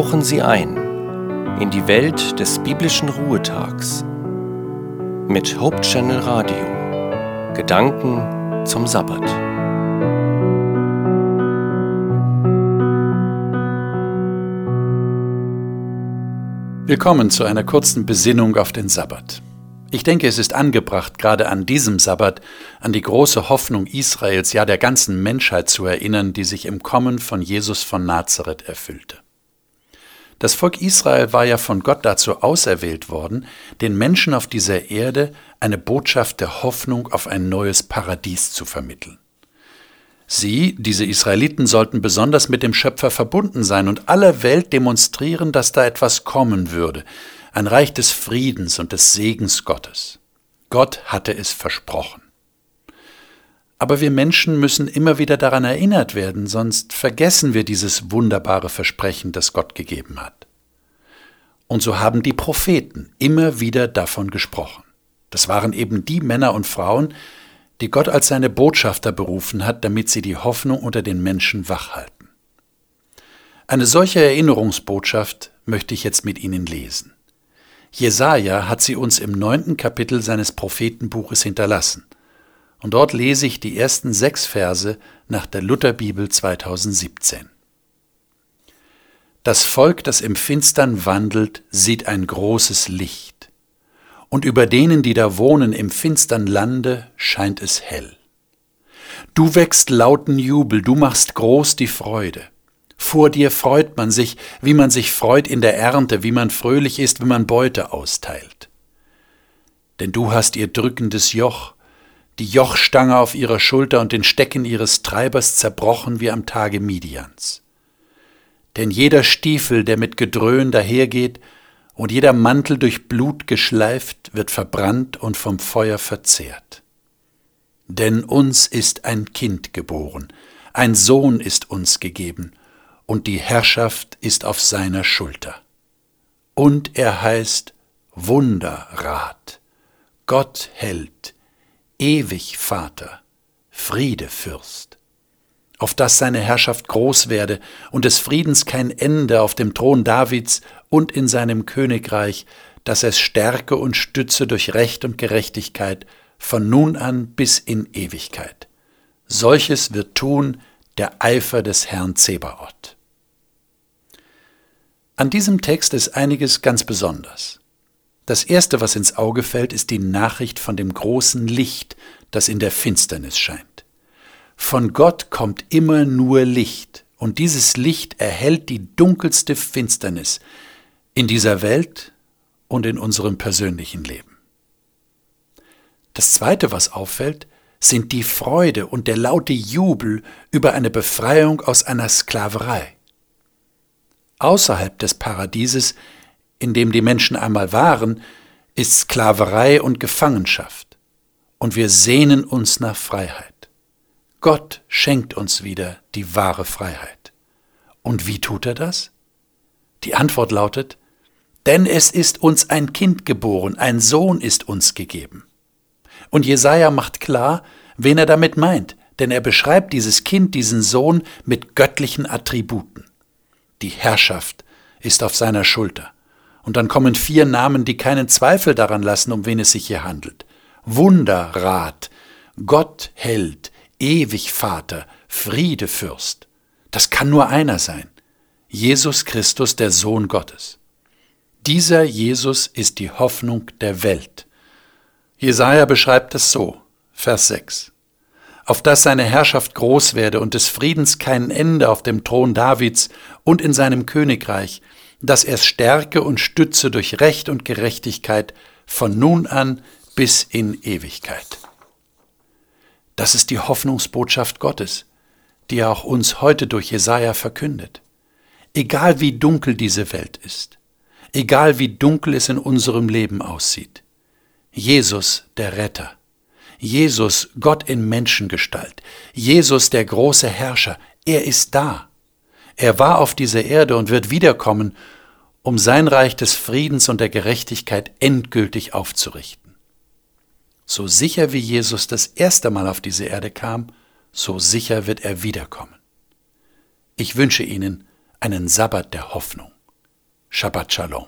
tauchen Sie ein in die Welt des biblischen Ruhetags mit Hope Channel Radio. Gedanken zum Sabbat. Willkommen zu einer kurzen Besinnung auf den Sabbat. Ich denke, es ist angebracht, gerade an diesem Sabbat an die große Hoffnung Israels, ja der ganzen Menschheit zu erinnern, die sich im Kommen von Jesus von Nazareth erfüllte. Das Volk Israel war ja von Gott dazu auserwählt worden, den Menschen auf dieser Erde eine Botschaft der Hoffnung auf ein neues Paradies zu vermitteln. Sie, diese Israeliten, sollten besonders mit dem Schöpfer verbunden sein und aller Welt demonstrieren, dass da etwas kommen würde, ein Reich des Friedens und des Segens Gottes. Gott hatte es versprochen. Aber wir Menschen müssen immer wieder daran erinnert werden, sonst vergessen wir dieses wunderbare Versprechen, das Gott gegeben hat. Und so haben die Propheten immer wieder davon gesprochen. Das waren eben die Männer und Frauen, die Gott als seine Botschafter berufen hat, damit sie die Hoffnung unter den Menschen wachhalten. Eine solche Erinnerungsbotschaft möchte ich jetzt mit Ihnen lesen. Jesaja hat sie uns im neunten Kapitel seines Prophetenbuches hinterlassen. Und dort lese ich die ersten sechs Verse nach der Lutherbibel 2017. Das Volk, das im Finstern wandelt, sieht ein großes Licht. Und über denen, die da wohnen im finstern Lande, scheint es hell. Du wächst lauten Jubel, du machst groß die Freude. Vor dir freut man sich, wie man sich freut in der Ernte, wie man fröhlich ist, wenn man Beute austeilt. Denn du hast ihr drückendes Joch, die Jochstange auf ihrer Schulter und den Stecken ihres Treibers zerbrochen wie am Tage Midians. Denn jeder Stiefel, der mit Gedröhn dahergeht, und jeder Mantel durch Blut geschleift, wird verbrannt und vom Feuer verzehrt. Denn uns ist ein Kind geboren, ein Sohn ist uns gegeben, und die Herrschaft ist auf seiner Schulter. Und er heißt Wunderrat, Gott Held, ewig Vater, Friedefürst. Auf dass seine Herrschaft groß werde und des Friedens kein Ende auf dem Thron Davids und in seinem Königreich, dass es stärke und stütze durch Recht und Gerechtigkeit von nun an bis in Ewigkeit. Solches wird tun der Eifer des Herrn Zebaoth. An diesem Text ist einiges ganz besonders. Das Erste, was ins Auge fällt, ist die Nachricht von dem großen Licht, das in der Finsternis scheint. Von Gott kommt immer nur Licht, und dieses Licht erhellt die dunkelste Finsternis in dieser Welt und in unserem persönlichen Leben. Das Zweite, was auffällt, sind die Freude und der laute Jubel über eine Befreiung aus einer Sklaverei außerhalb des Paradieses, in dem die Menschen einmal waren, ist Sklaverei und Gefangenschaft. Und wir sehnen uns nach Freiheit. Gott schenkt uns wieder die wahre Freiheit. Und wie tut er das? Die Antwort lautet, denn es ist uns ein Kind geboren, ein Sohn ist uns gegeben. Und Jesaja macht klar, wen er damit meint, denn er beschreibt dieses Kind, diesen Sohn mit göttlichen Attributen die Herrschaft ist auf seiner Schulter. Und dann kommen vier Namen, die keinen Zweifel daran lassen, um wen es sich hier handelt. Wunderrat, Gott Held, ewig Vater, Friedefürst. Das kann nur einer sein. Jesus Christus, der Sohn Gottes. Dieser Jesus ist die Hoffnung der Welt. Jesaja beschreibt es so, Vers 6 auf dass seine Herrschaft groß werde und des Friedens kein Ende auf dem Thron Davids und in seinem Königreich, dass er stärke und stütze durch Recht und Gerechtigkeit von nun an bis in Ewigkeit. Das ist die Hoffnungsbotschaft Gottes, die er auch uns heute durch Jesaja verkündet. Egal wie dunkel diese Welt ist, egal wie dunkel es in unserem Leben aussieht, Jesus, der Retter, Jesus, Gott in Menschengestalt, Jesus, der große Herrscher, er ist da. Er war auf dieser Erde und wird wiederkommen, um sein Reich des Friedens und der Gerechtigkeit endgültig aufzurichten. So sicher wie Jesus das erste Mal auf diese Erde kam, so sicher wird er wiederkommen. Ich wünsche Ihnen einen Sabbat der Hoffnung. Shabbat Shalom.